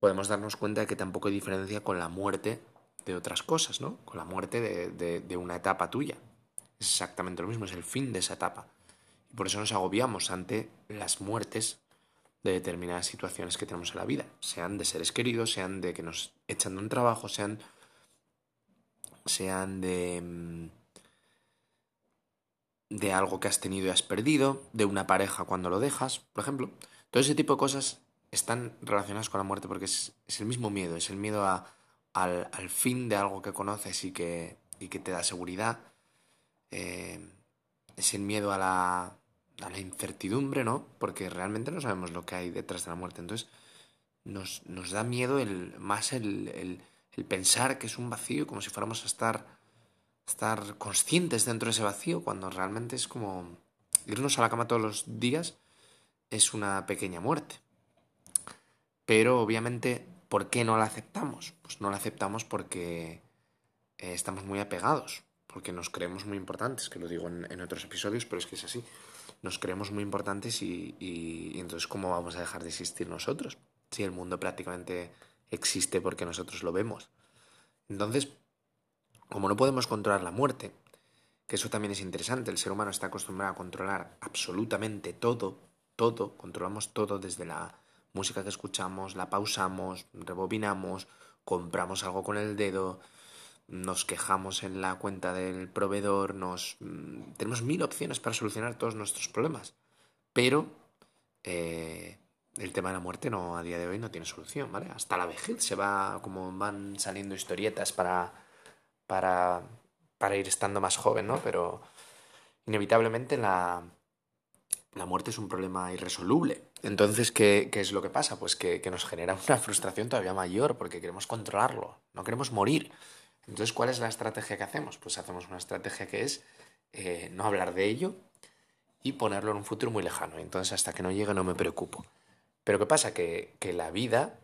podemos darnos cuenta de que tampoco hay diferencia con la muerte de otras cosas, ¿no? Con la muerte de, de una etapa tuya. Es exactamente lo mismo, es el fin de esa etapa. Y por eso nos agobiamos ante las muertes de determinadas situaciones que tenemos en la vida, sean de seres queridos, sean de que nos echan de un trabajo, sean, sean de, mm, de algo que has tenido y has perdido, de una pareja cuando lo dejas, por ejemplo. Todo ese tipo de cosas están relacionadas con la muerte porque es, el mismo miedo, es el miedo a, al, al, fin de algo que conoces y que, y que te da seguridad, eh, es el miedo a la, a la incertidumbre, ¿no? Porque realmente no sabemos lo que hay detrás de la muerte. Entonces, nos, nos da miedo el, más el, el, el, pensar que es un vacío, como si fuéramos a estar, estar conscientes dentro de ese vacío, cuando realmente es como irnos a la cama todos los días es una pequeña muerte. Pero obviamente, ¿por qué no la aceptamos? Pues no la aceptamos porque eh, estamos muy apegados, porque nos creemos muy importantes, que lo digo en, otros episodios, pero es que es así nos creemos muy importantes y, y, entonces ¿cómo vamos a dejar de existir nosotros? Si el mundo prácticamente existe porque nosotros lo vemos. Entonces, como no podemos controlar la muerte, que eso también es interesante, el ser humano está acostumbrado a controlar absolutamente todo, todo, controlamos todo desde la música que escuchamos, la pausamos, rebobinamos, compramos algo con el dedo, nos quejamos en la cuenta del proveedor, nos mm, tenemos mil opciones para solucionar todos nuestros problemas, pero eh, el tema de la muerte no a día de hoy no tiene solución, ¿vale? Hasta la vejez se va, como van saliendo historietas para, para, para ir estando más joven, ¿no? Pero inevitablemente la, la muerte es un problema irresoluble. Entonces, ¿qué, ¿qué, es lo que pasa? Pues que, nos genera una frustración todavía mayor porque queremos controlarlo, no queremos morir. Entonces, ¿cuál es la estrategia que hacemos? Pues hacemos una estrategia que es eh, no hablar de ello y ponerlo en un futuro muy lejano. Entonces, hasta que no llegue no me preocupo. Pero ¿qué pasa? Que, que la vida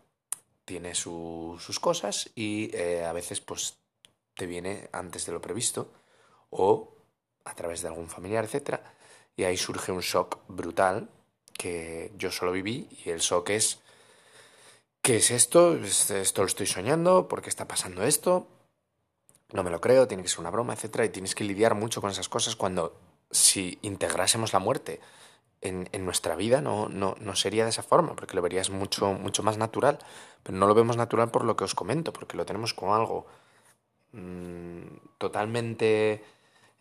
tiene su, sus cosas y eh, a veces pues te viene antes de lo previsto o a través de algún familiar, etc. Y ahí surge un shock brutal que yo solo viví y el shock es ¿qué es esto? Esto lo estoy soñando, ¿por qué está pasando esto? no me lo creo, tiene que ser una broma, etcétera, y tienes que lidiar mucho con esas cosas cuando si integrásemos la muerte en, nuestra vida no, no, no, sería de esa forma, porque lo verías mucho, mucho más natural, pero no lo vemos natural por lo que os comento, porque lo tenemos como algo mmm, totalmente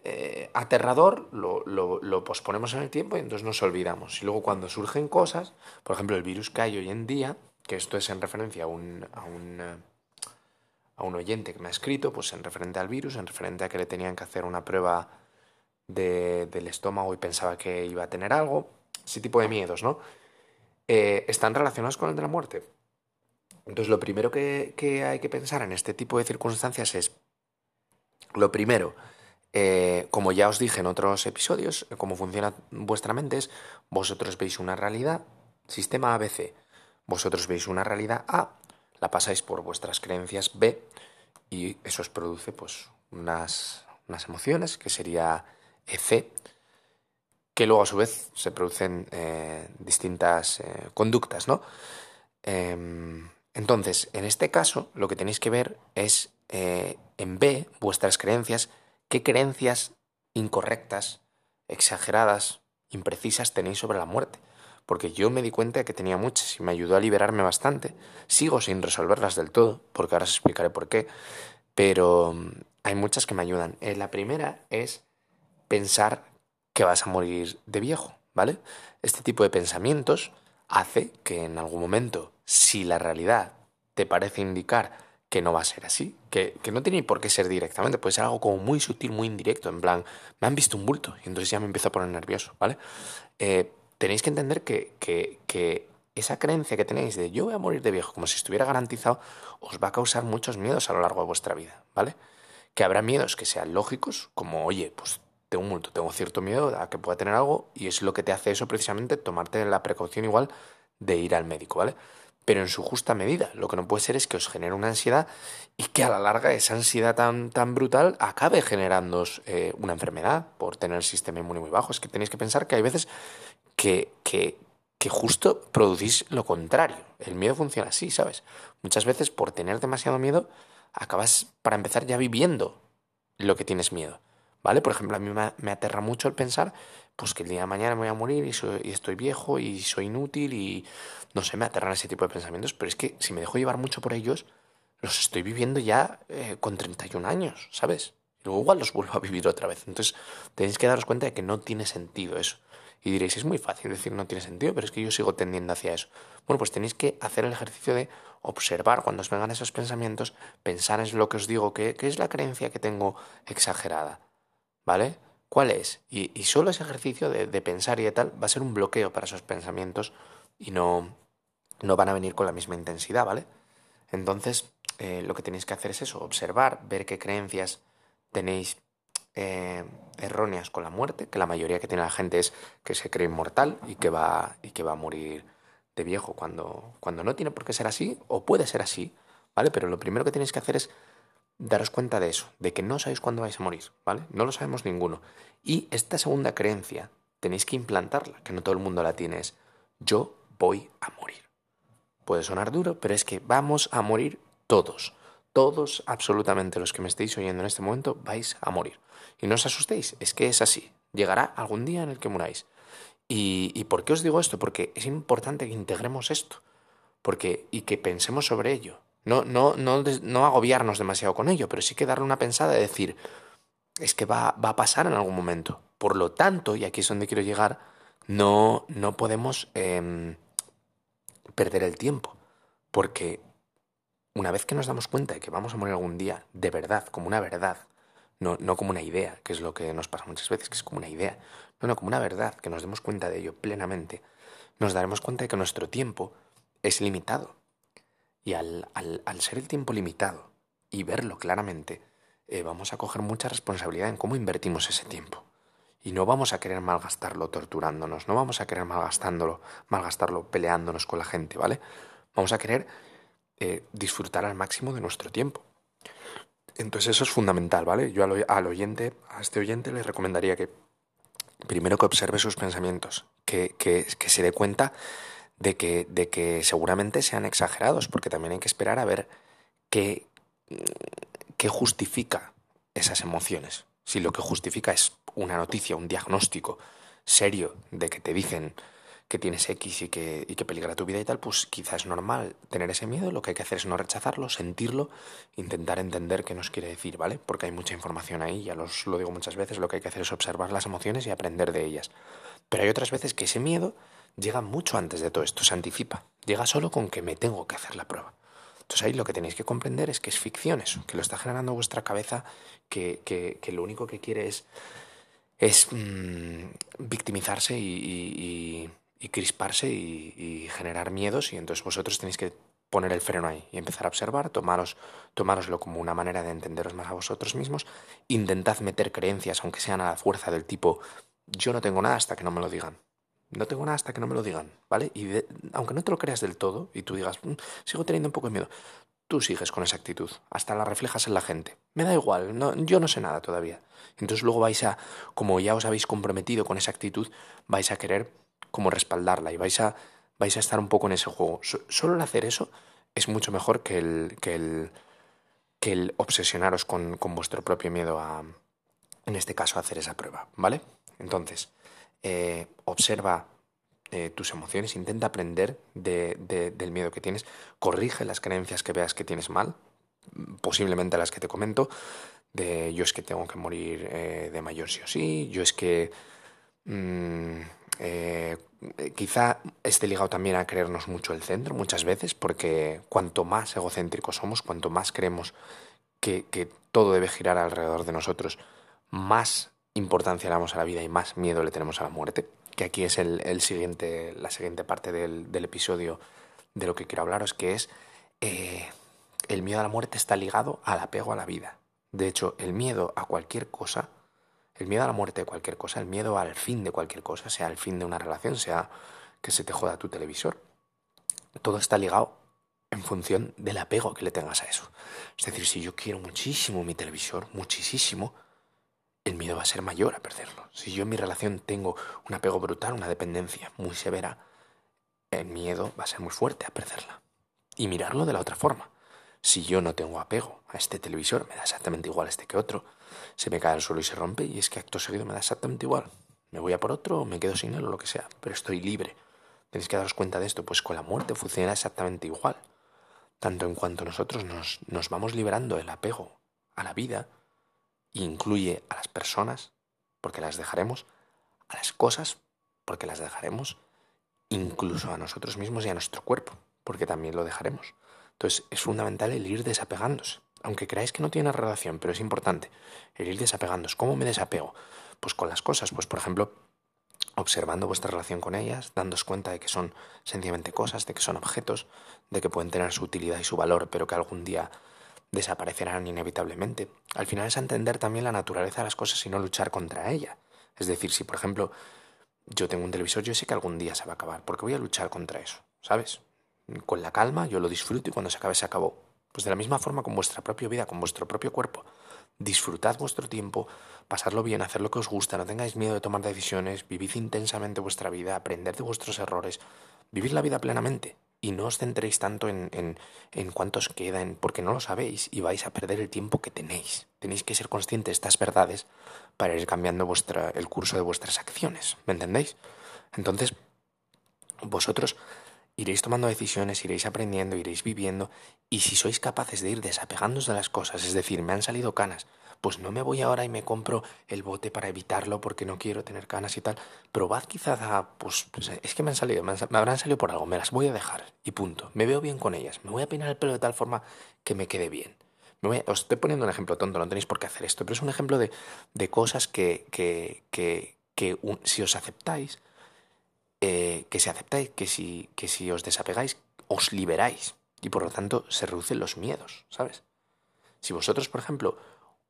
eh, aterrador, lo, lo, posponemos en el tiempo y entonces nos olvidamos. Y luego cuando surgen cosas, por ejemplo el virus que hay hoy en día, que esto es en referencia a un... A un a un oyente que me ha escrito, pues en referente al virus, en referente a que le tenían que hacer una prueba de, del estómago y pensaba que iba a tener algo, ese tipo de miedos, ¿no? Eh, están relacionados con el de la muerte. Entonces, lo primero que, que, hay que pensar en este tipo de circunstancias es, lo primero, eh, como ya os dije en otros episodios, cómo funciona vuestra mente es, vosotros veis una realidad, sistema ABC, vosotros veis una realidad A, la pasáis por vuestras creencias B y eso os produce pues unas, unas emociones que sería EC, que luego a su vez se producen eh, distintas eh, conductas, ¿no? Eh, entonces, en este caso, lo que tenéis que ver es eh, en B vuestras creencias, qué creencias incorrectas, exageradas, imprecisas tenéis sobre la muerte porque yo me di cuenta de que tenía muchas y me ayudó a liberarme bastante. Sigo sin resolverlas del todo, porque ahora os explicaré por qué, pero mm, hay muchas que me ayudan. Eh, la primera es pensar que vas a morir de viejo, ¿vale? Este tipo de pensamientos hace que en algún momento, si la realidad te parece indicar que no va a ser así, que, que, no tiene por qué ser directamente, puede ser algo como muy sutil, muy indirecto, en plan, me han visto un bulto y entonces ya me empiezo a poner nervioso, ¿vale? Eh, tenéis que entender que, que, que, esa creencia que tenéis de yo voy a morir de viejo como si estuviera garantizado, os va a causar muchos miedos a lo largo de vuestra vida, ¿vale? Que habrá miedos que sean lógicos, como, oye, pues tengo un multo, tengo cierto miedo a que pueda tener algo, y es lo que te hace eso precisamente, tomarte la precaución igual de ir al médico, ¿vale? Pero en su justa medida. Lo que no puede ser es que os genere una ansiedad y que a la larga esa ansiedad tan, tan brutal acabe generando eh, una enfermedad por tener el sistema inmune muy bajo. Es que tenéis que pensar que hay veces que, que, que justo producís lo contrario. El miedo funciona así, ¿sabes? Muchas veces por tener demasiado miedo acabas, para empezar, ya viviendo lo que tienes miedo. ¿Vale? Por ejemplo, a mí me, aterra mucho el pensar pues que el día de mañana me voy a morir y, soy, y, estoy viejo y soy inútil y no sé, me aterran ese tipo de pensamientos, pero es que si me dejo llevar mucho por ellos, los estoy viviendo ya eh, con 31 años, ¿sabes? Y luego igual los vuelvo a vivir otra vez. Entonces tenéis que daros cuenta de que no tiene sentido eso. Y diréis, es muy fácil decir no tiene sentido, pero es que yo sigo tendiendo hacia eso. Bueno, pues tenéis que hacer el ejercicio de observar cuando os vengan esos pensamientos, pensar en lo que os digo, que, es la creencia que tengo exagerada. ¿Vale? ¿Cuál es? Y, solo ese ejercicio de, pensar y de tal va a ser un bloqueo para esos pensamientos y no, no van a venir con la misma intensidad, ¿vale? Entonces, eh, lo que tenéis que hacer es eso, observar, ver qué creencias tenéis eh, erróneas con la muerte, que la mayoría que tiene la gente es que se cree inmortal y que va, y que va a morir de viejo cuando, cuando no tiene por qué ser así, o puede ser así, ¿vale? Pero lo primero que tenéis que hacer es daros cuenta de eso, de que no sabéis cuándo vais a morir, ¿vale? No lo sabemos ninguno. Y esta segunda creencia tenéis que implantarla, que no todo el mundo la tiene, es yo voy a morir. Puede sonar duro, pero es que vamos a morir todos. Todos, absolutamente los que me estéis oyendo en este momento, vais a morir. Y no os asustéis, es que es así. Llegará algún día en el que muráis. ¿Y, por qué os digo esto? Porque es importante que integremos esto. Porque, y que pensemos sobre ello. No, no, no, no agobiarnos demasiado con ello, pero sí que darle una pensada de decir, es que va, va, a pasar en algún momento. Por lo tanto, y aquí es donde quiero llegar, no, no podemos em, perder el tiempo. Porque una vez que nos damos cuenta de que vamos a morir algún día, de verdad, como una verdad, no, no como una idea, que es lo que nos pasa muchas veces, que es como una idea, no, no, como una verdad, que nos demos cuenta de ello plenamente, nos daremos cuenta de que nuestro tiempo es limitado. Y al, al, ser el tiempo limitado y verlo claramente, eh, vamos a coger mucha responsabilidad en cómo invertimos ese tiempo. Y no vamos a querer malgastarlo torturándonos, no vamos a querer malgastándolo, malgastarlo peleándonos con la gente, ¿vale? Vamos a querer eh, disfrutar al máximo de nuestro tiempo. Entonces eso es fundamental, ¿vale? Yo al, oyente, a este oyente le recomendaría que primero que observe sus pensamientos, que, que, se dé cuenta de que, de que seguramente sean exagerados, porque también hay que esperar a ver qué, qué justifica esas emociones. Si lo que justifica es una noticia, un diagnóstico serio de que te dicen que tienes X y que, y que peligra tu vida y tal, pues quizás es normal tener ese miedo, lo que hay que hacer es no rechazarlo, sentirlo, intentar entender qué nos quiere decir, ¿vale? Porque hay mucha información ahí, ya los, lo digo muchas veces, lo que hay que hacer es observar las emociones y aprender de ellas. Pero hay otras veces que ese miedo llega mucho antes de todo esto, se anticipa, llega solo con que me tengo que hacer la prueba. Entonces ahí lo que tenéis que comprender es que es ficción eso, que lo está generando vuestra cabeza, que, que, lo único que quiere es, es mm, victimizarse y y crisparse y, generar miedos y entonces vosotros tenéis que poner el freno ahí y empezar a observar, tomaros, tomároslo como una manera de entenderos más a vosotros mismos, intentad meter creencias, aunque sean a la fuerza del tipo yo no tengo nada hasta que no me lo digan. No tengo nada hasta que no me lo digan, ¿vale? Y aunque no te lo creas del todo y tú digas, mm, sigo teniendo un poco de miedo, tú sigues con esa actitud, hasta la reflejas en la gente. Me da igual, yo no sé nada todavía. Entonces luego vais a, como ya os habéis comprometido con esa actitud, vais a querer como respaldarla y vais a, vais a estar un poco en ese juego. solo el hacer eso es mucho mejor que el, que el, que el obsesionaros con, con vuestro propio miedo a, en este caso, a hacer esa prueba, ¿vale? Entonces, eh, observa eh, tus emociones, intenta aprender de, del miedo que tienes, corrige las creencias que veas que tienes mal, posiblemente las que te comento, de yo es que tengo que morir eh, de mayor sí o sí, yo es que mm, quizá esté ligado también a creernos mucho el centro muchas veces, porque cuanto más egocéntricos somos, cuanto más creemos que, todo debe girar alrededor de nosotros, más importancia le damos a la vida y más miedo le tenemos a la muerte, que aquí es el, siguiente, la siguiente parte del, episodio de lo que quiero hablaros, que es eh, el miedo a la muerte está ligado al apego a la vida. De hecho, el miedo a cualquier cosa el miedo a la muerte de cualquier cosa, el miedo al fin de cualquier cosa, sea el fin de una relación, sea que se te joda tu televisor, todo está ligado en función del apego que le tengas a eso. Es decir, si yo quiero muchísimo mi televisor, muchísimo, el miedo va a ser mayor a perderlo. Si yo en mi relación tengo un apego brutal, una dependencia muy severa, el miedo va a ser muy fuerte a perderla. Y mirarlo de la otra forma. Si yo no tengo apego a este televisor, me da exactamente igual este que otro, se me cae al suelo y se rompe y es que acto seguido me da exactamente igual. Me voy a por otro o me quedo sin él o lo que sea, pero estoy libre. Tenéis que daros cuenta de esto, pues con la muerte funciona exactamente igual. Tanto en cuanto nosotros nos, nos vamos liberando el apego a la vida, incluye a las personas, porque las dejaremos, a las cosas, porque las dejaremos, incluso a nosotros mismos y a nuestro cuerpo, porque también lo dejaremos. Entonces es fundamental el ir desapegándose. Aunque creáis que no tiene relación, pero es importante el ir desapegándose. ¿Cómo me desapego? Pues con las cosas. Pues por ejemplo, observando vuestra relación con ellas, dándos cuenta de que son sencillamente cosas, de que son objetos, de que pueden tener su utilidad y su valor, pero que algún día desaparecerán inevitablemente. Al final es entender también la naturaleza de las cosas y no luchar contra ella. Es decir, si por ejemplo yo tengo un televisor, yo sé que algún día se va a acabar, porque voy a luchar contra eso, ¿sabes? Con la calma yo lo disfruto y cuando se acabe se acabó. Pues de la misma forma con vuestra propia vida, con vuestro propio cuerpo. Disfrutad vuestro tiempo, pasarlo bien, hacer lo que os gusta, no tengáis miedo de tomar decisiones, vivid intensamente vuestra vida, aprender de vuestros errores, vivir la vida plenamente y no os centréis tanto en, en, en cuántos quedan, porque no lo sabéis y vais a perder el tiempo que tenéis. Tenéis que ser conscientes de estas verdades para ir cambiando el curso de vuestras acciones. ¿Me entendéis? Entonces, vosotros iréis tomando decisiones, iréis aprendiendo, iréis viviendo, y si sois capaces de ir desapegándoos de las cosas, es decir, me han salido canas, pues no me voy ahora y me compro el bote para evitarlo porque no quiero tener canas y tal. Probad quizás a, pues, pues, es que me han salido, me, habrán salido por algo, me las voy a dejar y punto. Me veo bien con ellas, me voy a peinar el pelo de tal forma que me quede bien. os estoy poniendo un ejemplo tonto, no tenéis por qué hacer esto, pero es un ejemplo de, de cosas que, que, que si os aceptáis, eh, que si aceptáis, que si, que si os desapegáis, os liberáis y por lo tanto se reducen los miedos, ¿sabes? Si vosotros, por ejemplo,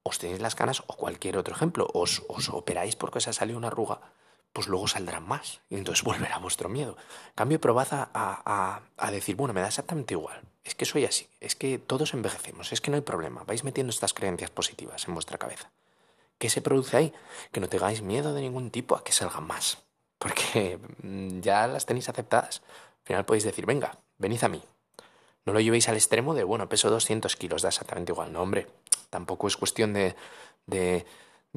os tenéis las canas o cualquier otro ejemplo, os, os operáis porque os ha salido una arruga, pues luego saldrán más y entonces volverá vuestro miedo. cambio, probad a, a, a, decir, bueno, me da exactamente igual, es que soy así, es que todos envejecemos, es que no hay problema, vais metiendo estas creencias positivas en vuestra cabeza. ¿Qué se produce ahí? Que no tengáis miedo de ningún tipo a que salgan más, porque mm, ya las tenéis aceptadas. Al final podéis decir, venga, venid a mí. No lo llevéis al extremo de, bueno, peso 200 kilos, da exactamente igual. No, hombre, Tampoco es cuestión de, de,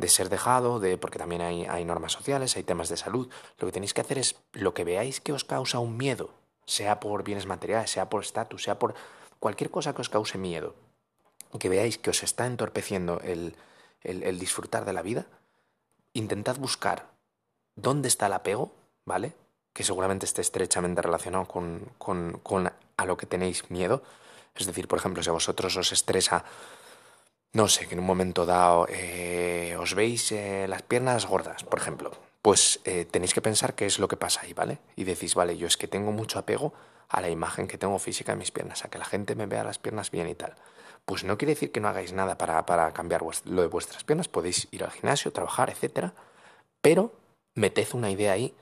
ser dejado, de, porque también hay, hay normas sociales, hay temas de salud. Lo que tenéis que hacer es lo que veáis que os causa un miedo, sea por bienes materiales, sea por estatus, sea por cualquier cosa que os cause miedo, que veáis que os está entorpeciendo el, el disfrutar de la vida, intentad buscar dónde está el apego, ¿vale? Que seguramente esté estrechamente relacionado con, con, con a lo que tenéis miedo. Es decir, por ejemplo, si a vosotros os estresa no sé, que en un momento dado eh, os veis eh, las piernas gordas, por ejemplo, pues eh, tenéis que pensar qué es lo que pasa ahí, ¿vale? Y decís, vale, yo es que tengo mucho apego a la imagen que tengo física de mis piernas, a que la gente me vea las piernas bien y tal. Pues no quiere decir que no hagáis nada para, para cambiar lo de vuestras piernas, podéis ir al gimnasio, trabajar, etcétera, pero meted una idea ahí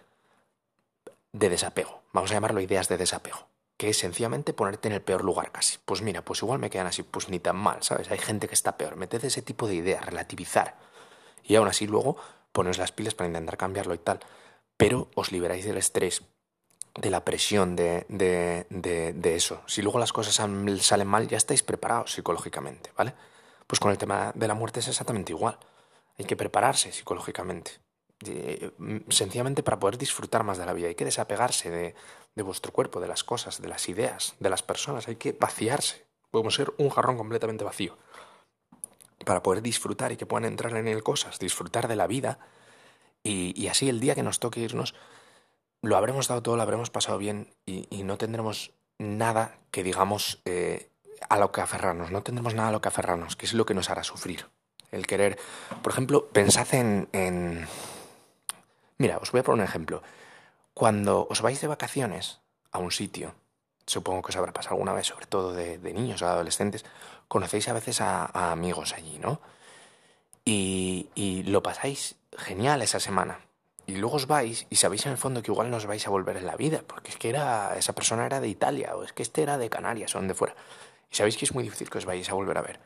de desapego. Vamos a llamarlo ideas de desapego que es sencillamente ponerte en el peor lugar casi. Pues mira, pues igual me quedan así, pues ni tan mal, ¿sabes? Hay gente que está peor. Meted ese tipo de ideas, relativizar. Y aún así luego pones las pilas para intentar cambiarlo y tal. Pero os liberáis del estrés, de la presión de, de, de, de eso. Si luego las cosas salen mal, ya estáis preparados psicológicamente, ¿vale? Pues con el tema de la muerte es exactamente igual. Hay que prepararse psicológicamente. Mm, sencillamente para poder disfrutar más de la vida. Hay que desapegarse de, vuestro cuerpo, de las cosas, de las ideas, de las personas. Hay que vaciarse. Podemos ser un jarrón completamente vacío para poder disfrutar y que puedan entrar en él cosas, disfrutar de la vida y, así el día que nos toque irnos lo habremos dado todo, lo habremos pasado bien y, no tendremos nada que digamos eh, a lo que aferrarnos, no tendremos nada a lo que aferrarnos, que es lo que nos hará sufrir. El querer, por ejemplo, pensad en, en Mira, os voy a poner un ejemplo. Cuando os vais de vacaciones a un sitio, supongo que os habrá pasado alguna vez, sobre todo de, niños o adolescentes, conocéis a veces a, amigos allí, ¿no? Y, y, lo pasáis genial esa semana. Y luego os vais y sabéis en el fondo que igual no os vais a volver en la vida, porque es que era, esa persona era de Italia, o es que este era de Canarias, o donde fuera. Y sabéis que es muy difícil que os vayáis a volver a ver.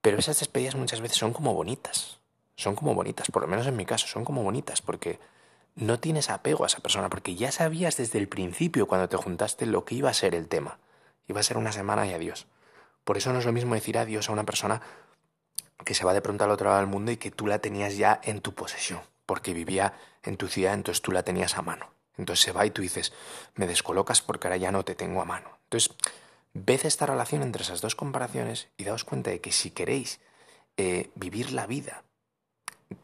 Pero esas despedidas muchas veces son como bonitas. Son como bonitas, por lo menos en mi caso, son como bonitas, porque no tienes apego a esa persona porque ya sabías desde el principio cuando te juntaste lo que iba a ser el tema. Iba a ser una semana y adiós. Por eso no es lo mismo decir adiós a una persona que se va de pronto al otro lado del mundo y que tú la tenías ya en tu posesión, porque vivía en tu ciudad, entonces tú la tenías a mano. Entonces se va y tú dices, me descolocas porque ahora ya no te tengo a mano. Entonces, ved esta relación entre esas dos comparaciones y daos cuenta de que si queréis eh, vivir la vida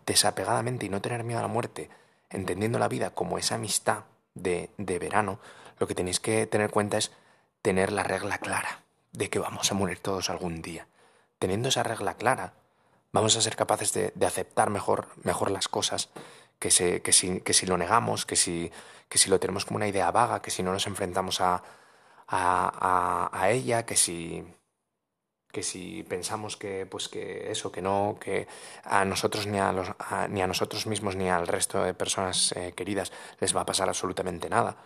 desapegadamente y no tener miedo a la muerte, entendiendo la vida como esa amistad de, de verano, lo que tenéis que tener en cuenta es tener la regla clara de que vamos a morir todos algún día. Teniendo esa regla clara, vamos a ser capaces de, de aceptar mejor, mejor las cosas que, se, que, si, que si lo negamos, que si, que si lo tenemos como una idea vaga, que si no nos enfrentamos a, a, a, a ella, que si, que si pensamos que pues que eso que no que a nosotros ni a, los, ni a nosotros mismos ni al resto de personas eh, queridas les va a pasar absolutamente nada.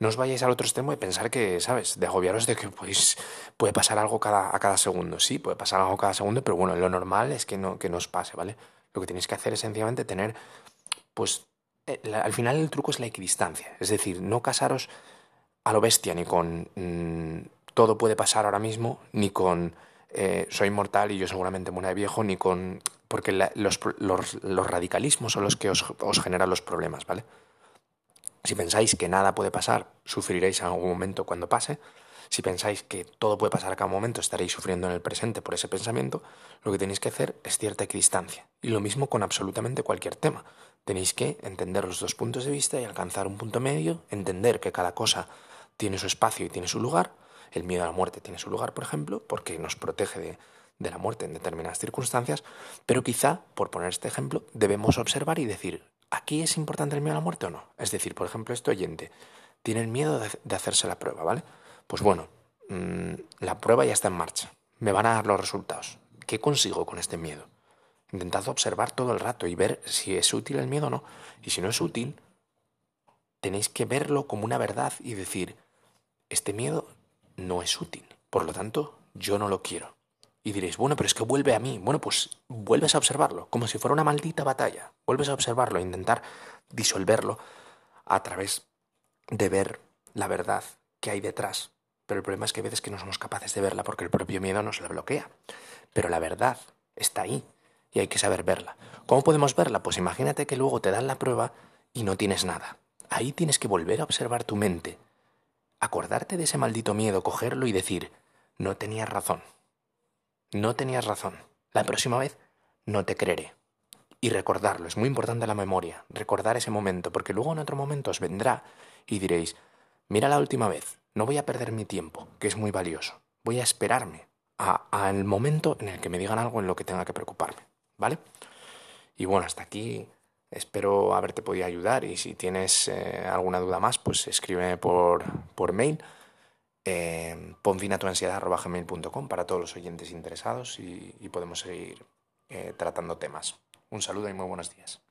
No os vayáis al otro extremo de pensar que sabes de agobiaros de que pues puede pasar algo cada, a cada segundo. Sí puede pasar algo cada segundo pero bueno lo normal es que no que no os pase vale lo que tenéis que hacer es sencillamente tener pues eh, al final el truco es la equidistancia. Es decir no casaros a lo bestia ni con mmm, todo puede pasar ahora mismo ni con eh, soy mortal y yo seguramente muera de viejo, ni con... porque los, los, radicalismos son los que os, os, generan los problemas, ¿vale? Si pensáis que nada puede pasar, sufriréis en algún momento cuando pase. Si pensáis que todo puede pasar a cada momento, estaréis sufriendo en el presente por ese pensamiento. Lo que tenéis que hacer es cierta equidistancia. Y lo mismo con absolutamente cualquier tema. Tenéis que entender los dos puntos de vista y alcanzar un punto medio, entender que cada cosa tiene su espacio y tiene su lugar, el miedo a la muerte tiene su lugar, por ejemplo, porque nos protege de, de la muerte en determinadas circunstancias, pero quizá, por poner este ejemplo, debemos observar y decir, ¿aquí es importante el miedo a la muerte o no? Es decir, por ejemplo, este oyente tiene el miedo de, de hacerse la prueba, ¿vale? Pues bueno, mmm, la prueba ya está en marcha, me van a dar los resultados. ¿Qué consigo con este miedo? Intentad observar todo el rato y ver si es útil el miedo o no. Y si no es útil, tenéis que verlo como una verdad y decir, este miedo no es útil. Por lo tanto, yo no lo quiero. Y diréis, bueno, pero es que vuelve a mí. Bueno, pues vuelves a observarlo, como si fuera una maldita batalla. Vuelves a observarlo, e intentar disolverlo a través de ver la verdad que hay detrás. Pero el problema es que a veces que no somos capaces de verla porque el propio miedo nos la bloquea. Pero la verdad está ahí y hay que saber verla. ¿Cómo podemos verla? Pues imagínate que luego te dan la prueba y no tienes nada. Ahí tienes que volver a observar tu mente acordarte de ese maldito miedo, cogerlo y decir, no tenías razón. No tenías razón. La próxima vez no te creeré. Y recordarlo, es muy importante la memoria, recordar ese momento, porque luego en otro momento os vendrá y diréis, mira la última vez, no voy a perder mi tiempo, que es muy valioso, voy a esperarme al momento en el que me digan algo en lo que tenga que preocuparme, ¿vale? Y bueno, hasta aquí Espero haberte podido ayudar y si tienes eh, alguna duda más, pues escríbeme por, por mail eh, ponfinatuansiedad.gmail.com para todos los oyentes interesados y, y podemos seguir eh, tratando temas. Un saludo y muy buenos días.